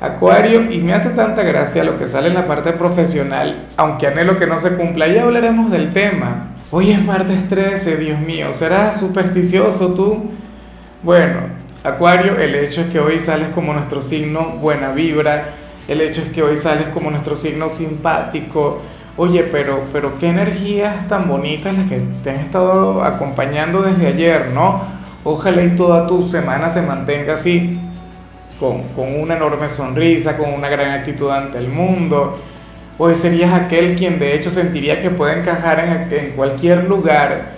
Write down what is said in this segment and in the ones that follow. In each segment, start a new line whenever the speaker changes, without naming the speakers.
Acuario, y me hace tanta gracia lo que sale en la parte profesional, aunque anhelo que no se cumpla, ya hablaremos del tema. Hoy es martes 13, Dios mío, ¿serás supersticioso tú? Bueno, Acuario, el hecho es que hoy sales como nuestro signo buena vibra, el hecho es que hoy sales como nuestro signo simpático. Oye, pero, pero qué energías tan bonitas las que te han estado acompañando desde ayer, ¿no? Ojalá y toda tu semana se mantenga así con, una enorme sonrisa, con una gran actitud ante el mundo. Hoy serías aquel quien de hecho sentiría que puede encajar en, en cualquier lugar,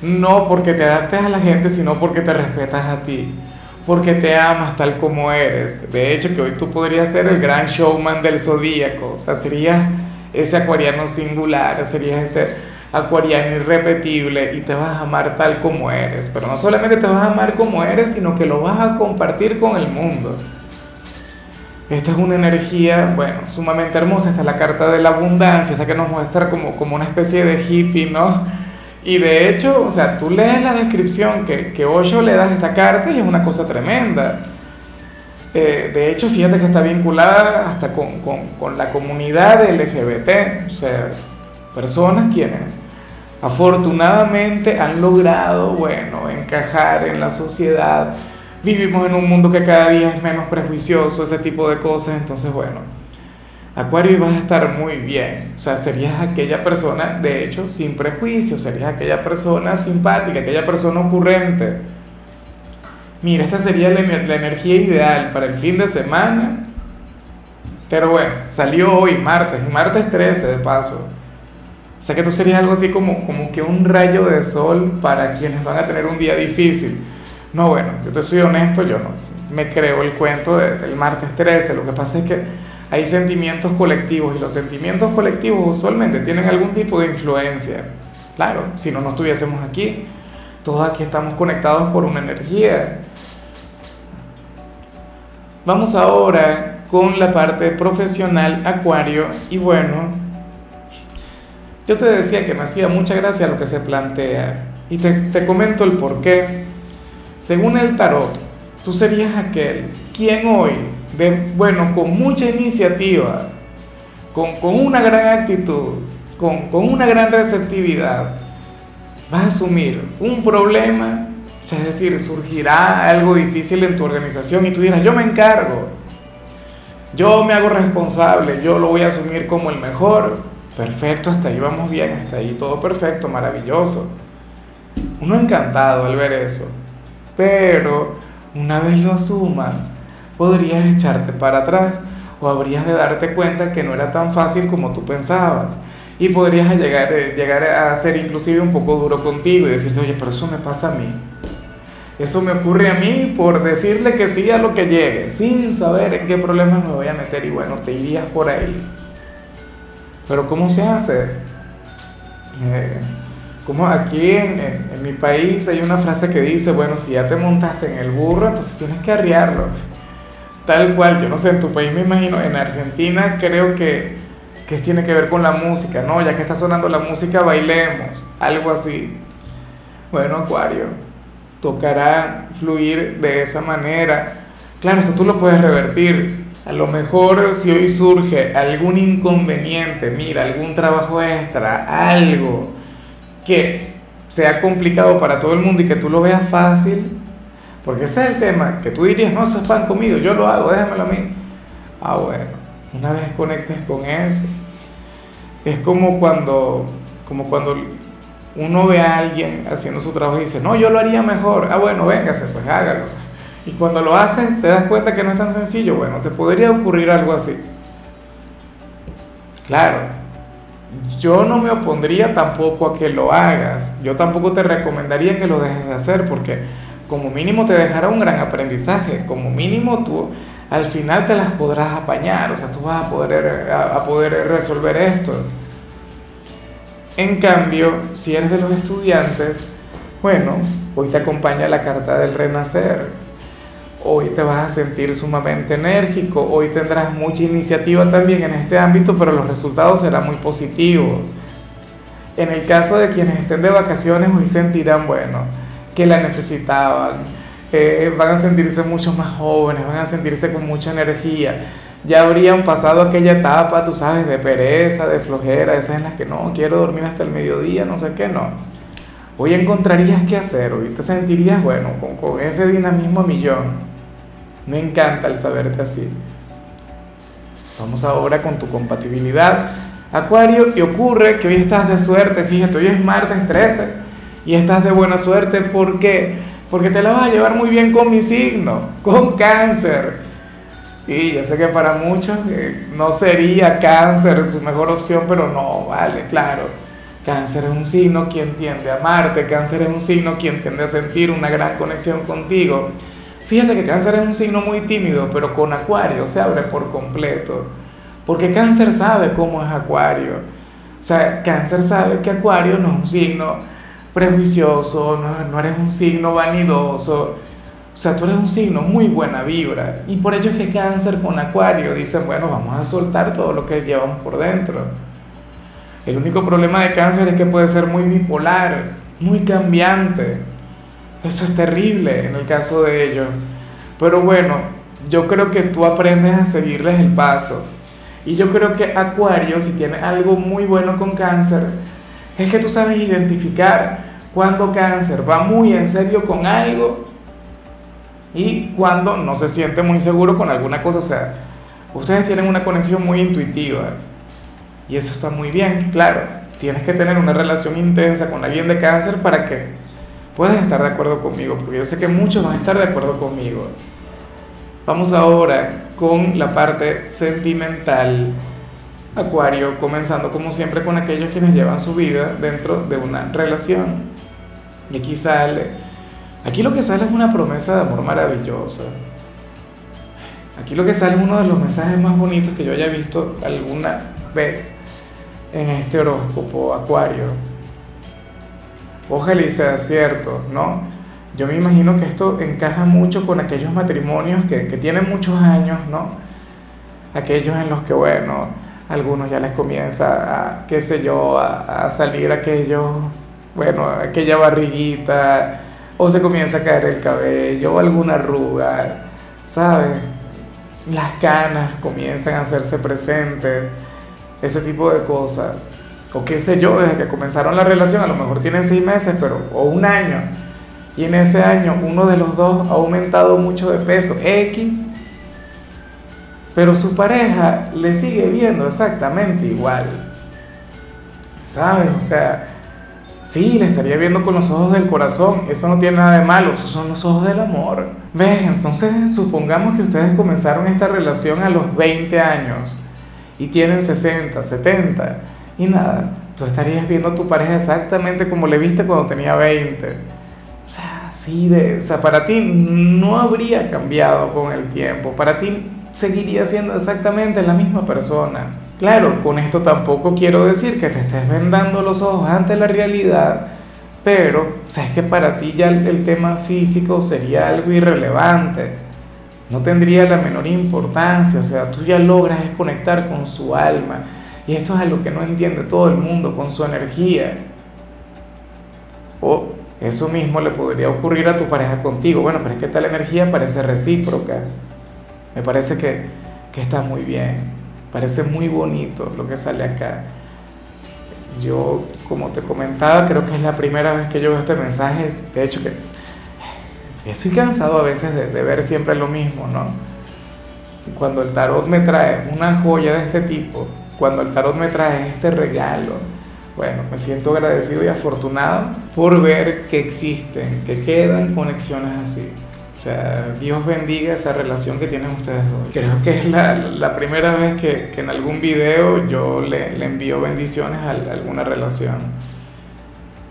no porque te adaptes a la gente, sino porque te respetas a ti, porque te amas tal como eres. De hecho, que hoy tú podrías ser el gran showman del zodíaco, o sea, serías ese acuariano singular, serías ese acuariano irrepetible y te vas a amar tal como eres. Pero no solamente te vas a amar como eres, sino que lo vas a compartir con el mundo. Esta es una energía, bueno, sumamente hermosa. Esta es la carta de la abundancia, esta que nos muestra como, como una especie de hippie, ¿no? Y de hecho, o sea, tú lees la descripción que, que Osho le das a esta carta y es una cosa tremenda. Eh, de hecho, fíjate que está vinculada hasta con, con, con la comunidad LGBT, o sea, personas quienes afortunadamente han logrado, bueno, encajar en la sociedad. Vivimos en un mundo que cada día es menos prejuicioso, ese tipo de cosas. Entonces, bueno, Acuario vas a estar muy bien. O sea, serías aquella persona, de hecho, sin prejuicios, serías aquella persona simpática, aquella persona ocurrente. Mira, esta sería la, la energía ideal para el fin de semana. Pero bueno, salió hoy martes, martes 13 de paso. Sea que tú serías algo así como, como que un rayo de sol para quienes van a tener un día difícil. No, bueno, yo te soy honesto, yo no me creo el cuento del martes 13. Lo que pasa es que hay sentimientos colectivos y los sentimientos colectivos usualmente tienen algún tipo de influencia. Claro, si no, no estuviésemos aquí. Todos aquí estamos conectados por una energía. Vamos ahora con la parte profesional, Acuario, y bueno, yo te decía que me hacía mucha gracia lo que se plantea y te, comento el por qué. Según el tarot, tú serías aquel quien hoy, bueno, con mucha iniciativa, con, una gran actitud, con, con, una gran receptividad, vas a asumir un problema, es decir, surgirá algo difícil en tu organización y tú dirás, yo me encargo, yo me hago responsable, yo lo voy a asumir como el mejor, Perfecto, hasta ahí vamos bien, hasta ahí todo perfecto, maravilloso. Uno encantado al ver eso. Pero una vez lo asumas, podrías echarte para atrás o habrías de darte cuenta que no era tan fácil como tú pensabas. Y podrías llegar, eh, llegar a ser inclusive un poco duro contigo y decirte, oye, pero eso me pasa a mí. Eso me ocurre a mí por decirle que sí a lo que llegue, sin saber en qué problemas me voy a meter y bueno, te irías por ahí. Pero ¿cómo se hace? Eh, como aquí en, mi país hay una frase que dice, bueno, si ya te montaste en el burro, entonces tienes que arriarlo. Tal cual, yo no sé, en tu país me imagino, en Argentina creo que, que tiene que ver con la música, ¿no? Ya que está sonando la música, bailemos, algo así. Bueno, Acuario, tocará fluir de esa manera. Claro, esto tú lo puedes revertir, a lo mejor si hoy surge algún inconveniente, mira, algún trabajo extra, algo que sea complicado para todo el mundo y que tú lo veas fácil, porque ese es el tema, que tú dirías, no, eso es pan comido, yo lo hago, déjamelo a mí. Ah, bueno, una vez conectes con eso, es como cuando, como cuando uno ve a alguien haciendo su trabajo y dice, no, yo lo haría mejor. Ah, bueno, véngase, pues hágalo. Y cuando lo haces, te das cuenta que no es tan sencillo. Bueno, te podría ocurrir algo así. Claro, yo no me opondría tampoco a que lo hagas. Yo tampoco te recomendaría que lo dejes de hacer porque como mínimo te dejará un gran aprendizaje. Como mínimo tú al final te las podrás apañar, o sea, tú vas a poder, a, poder resolver esto. En cambio, si eres de los estudiantes, bueno, hoy te acompaña la carta del renacer. Hoy te vas a sentir sumamente enérgico, hoy tendrás mucha iniciativa también en este ámbito, pero los resultados serán muy positivos. En el caso de quienes estén de vacaciones, hoy sentirán, bueno, que la necesitaban, eh, van a sentirse mucho más jóvenes, van a sentirse con mucha energía. Ya habrían pasado aquella etapa, tú sabes, de pereza, de flojera, esas en las que no, quiero dormir hasta el mediodía, no sé qué, no. Hoy encontrarías qué hacer, hoy te sentirías, bueno, con, con ese dinamismo a millón. Me encanta el saberte así. Vamos ahora con tu compatibilidad. Acuario, y ocurre que hoy estás de suerte, fíjate, hoy es martes 13 y estás de buena suerte porque porque te la vas a llevar muy bien con mi signo, con cáncer. Sí, ya sé que para muchos eh, no sería cáncer su mejor opción, pero no, vale, claro. Cáncer es un signo quien tiende a amarte, cáncer es un signo quien tiende a sentir una gran conexión contigo. Fíjate que cáncer es un signo muy tímido, pero con acuario se abre por completo. Porque cáncer sabe cómo es acuario. O sea, cáncer sabe que acuario no es un signo prejuicioso, no, eres un signo vanidoso, o sea, tú eres un signo muy buena vibra. Y por ello es que cáncer con acuario dicen, bueno, vamos a soltar todo lo que llevamos por dentro. El único problema de cáncer es que puede ser muy bipolar, muy cambiante. Eso es terrible en el caso de ellos. Pero bueno, yo creo que tú aprendes a seguirles el paso. Y yo creo que Acuario, si tiene algo muy bueno con cáncer, es que tú sabes identificar cuando cáncer va muy en serio con algo y cuando no se siente muy seguro con alguna cosa. O sea, ustedes tienen una conexión muy intuitiva y eso está muy bien, claro. Tienes que tener una relación intensa con alguien de cáncer para que puedas estar de acuerdo conmigo, porque yo sé que muchos van a estar de acuerdo conmigo. Vamos ahora con la parte sentimental. Acuario, comenzando como siempre con aquellos quienes llevan su vida dentro de una relación. Y aquí sale, aquí lo que sale es una promesa de amor maravillosa. Aquí lo que sale es uno de los mensajes más bonitos que yo haya visto alguna vez en este horóscopo Acuario. Ojalá y sea cierto, ¿no? Yo me imagino que esto encaja mucho con aquellos matrimonios que, que tienen muchos años, ¿no? Aquellos en los que, bueno, algunos ya les comienza a, qué sé yo, a, salir aquello, bueno, aquella barriguita, o se comienza a caer el cabello, o alguna arruga, ¿sabes? Las canas comienzan a hacerse presentes, ese tipo de cosas. O qué sé yo, desde que comenzaron la relación, a lo mejor tienen seis meses, pero, o un año, y en ese año uno de los dos ha aumentado mucho de peso, X, pero su pareja le sigue viendo exactamente igual. ¿Sabes? O sea, sí, le estaría viendo con los ojos del corazón, eso no tiene nada de malo, esos son los ojos del amor. ¿Ves? Entonces, supongamos que ustedes comenzaron esta relación a los 20 años y tienen 60, 70, y nada, tú estarías viendo a tu pareja exactamente como le viste cuando tenía 20. O sea, sí, de, o sea, para ti no habría cambiado con el tiempo, para ti seguiría siendo exactamente la misma persona. Claro, con esto tampoco quiero decir que te estés vendando los ojos ante la realidad, pero sabes que para ti ya el, tema físico sería algo irrelevante, no tendría la menor importancia, o sea, tú ya logras conectar con su alma, y esto es algo que no entiende todo el mundo, con su energía. O eso mismo le podría ocurrir a tu pareja contigo, bueno, pero es que tal energía parece recíproca. Me parece que, está muy bien, parece muy bonito lo que sale acá. Yo, como te comentaba, creo que es la primera vez que yo veo este mensaje. De hecho, que estoy cansado a veces de, de ver siempre lo mismo, ¿no? Cuando el tarot me trae una joya de este tipo, cuando el tarot me trae este regalo, bueno, me siento agradecido y afortunado por ver que existen, que quedan conexiones así. Dios bendiga esa relación que tienen ustedes dos. Creo que es la, primera vez que, en algún video yo le, envío bendiciones a, alguna relación.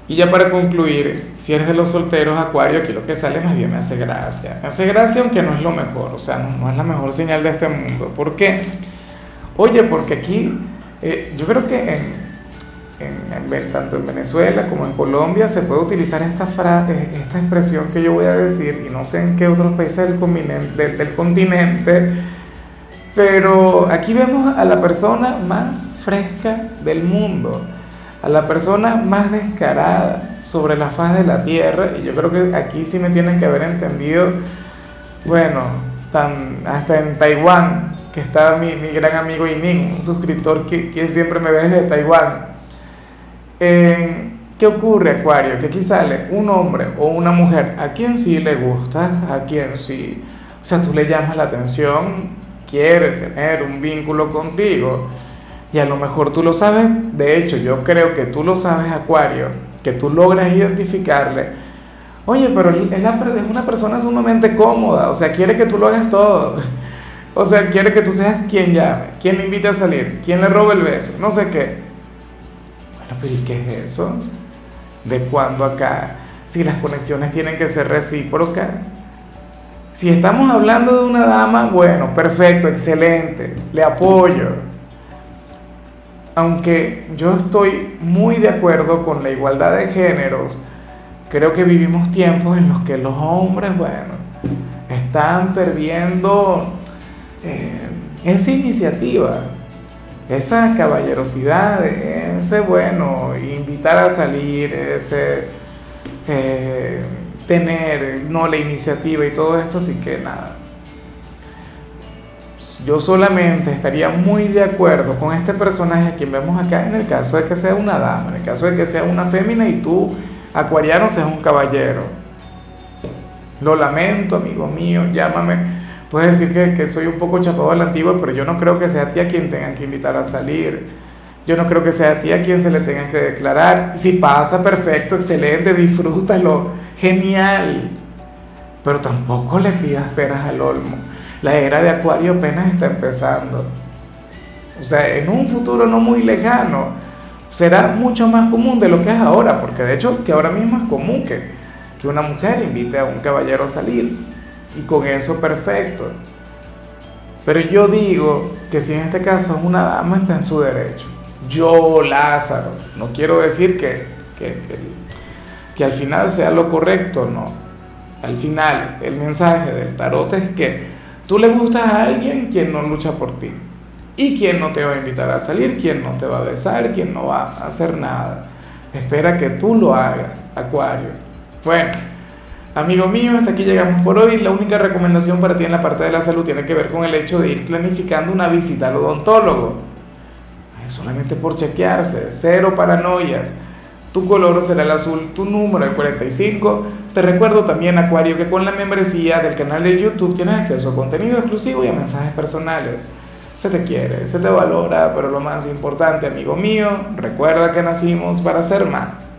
Y ya para concluir, si eres de los solteros, Acuario, aquí lo que sale más bien me hace gracia. Me hace gracia aunque no es lo mejor, o sea, no, es la mejor señal de este mundo. ¿Por qué? Oye, porque aquí eh, yo creo que en, tanto en Venezuela como en Colombia se puede utilizar esta, frase, esta expresión que yo voy a decir, y no sé en qué otros países del continente, del continente, pero aquí vemos a la persona más fresca del mundo a la persona más descarada sobre la faz de la tierra, y yo creo que aquí sí me tienen que haber entendido, bueno, tan, hasta en Taiwán, que está mi, mi gran amigo Ining, un suscriptor que, quien siempre me ve desde Taiwán. ¿Qué ocurre, Acuario? Que aquí sale un hombre o una mujer a quien sí le gusta, a quien sí, o sea, tú le llamas la atención, quiere tener un vínculo contigo y a lo mejor tú lo sabes, de hecho yo creo que tú lo sabes, Acuario, que tú logras identificarle. Oye, pero es, es una persona sumamente cómoda, o sea, quiere que tú lo hagas todo. O sea, quiere que tú seas quien llame, quien le invite a salir, quien le robe el beso, no sé qué. Bueno, pero ¿y qué es eso? ¿De cuándo acá? Si las conexiones tienen que ser recíprocas. Si estamos hablando de una dama, bueno, perfecto, excelente, le apoyo aunque yo estoy muy de acuerdo con la igualdad de géneros, creo que vivimos tiempos en los que los hombres, bueno, están perdiendo eh, esa iniciativa, esa caballerosidad, ese, bueno, invitar a salir, ese eh, tener, no, la iniciativa y todo esto, así que nada yo solamente estaría muy de acuerdo con este personaje a quien vemos acá en el caso de que sea una dama, en el caso de que sea una fémina y tú, acuariano, seas un caballero. Lo lamento, amigo mío, llámame. Puedes decir que, que soy un poco chapado a la antigua, pero yo no creo que sea a ti a quien tengan que invitar a salir. Yo no creo que sea a ti a quien se le tengan que declarar. Si pasa, perfecto, excelente, disfrútalo, genial. Pero tampoco le pidas peras al olmo la era de Acuario apenas está empezando. O sea, en un futuro no muy lejano será mucho más común de lo que es ahora, porque de hecho que ahora mismo es común que, que una mujer invite a un caballero a salir y con eso perfecto. Pero yo digo que si en este caso una dama está en su derecho, yo Lázaro, no quiero decir que, que, que, que al final sea lo correcto, no. Al final el mensaje del tarot es que Tú le gustas a alguien quien no lucha por ti. Y quien no te va a invitar a salir, quien no te va a besar, quien no va a hacer nada. Espera que tú lo hagas, Acuario. Bueno, amigo mío, hasta aquí llegamos por hoy. La única recomendación para ti en la parte de la salud tiene que ver con el hecho de ir planificando una visita al odontólogo. Solamente por chequearse, cero paranoias. Tu color será el azul, tu número el 45. Te recuerdo también, Acuario, que con la membresía del canal de YouTube tienes acceso a contenido exclusivo y a mensajes personales. Se te quiere, se te valora, pero lo más importante, amigo mío, recuerda que nacimos para ser más.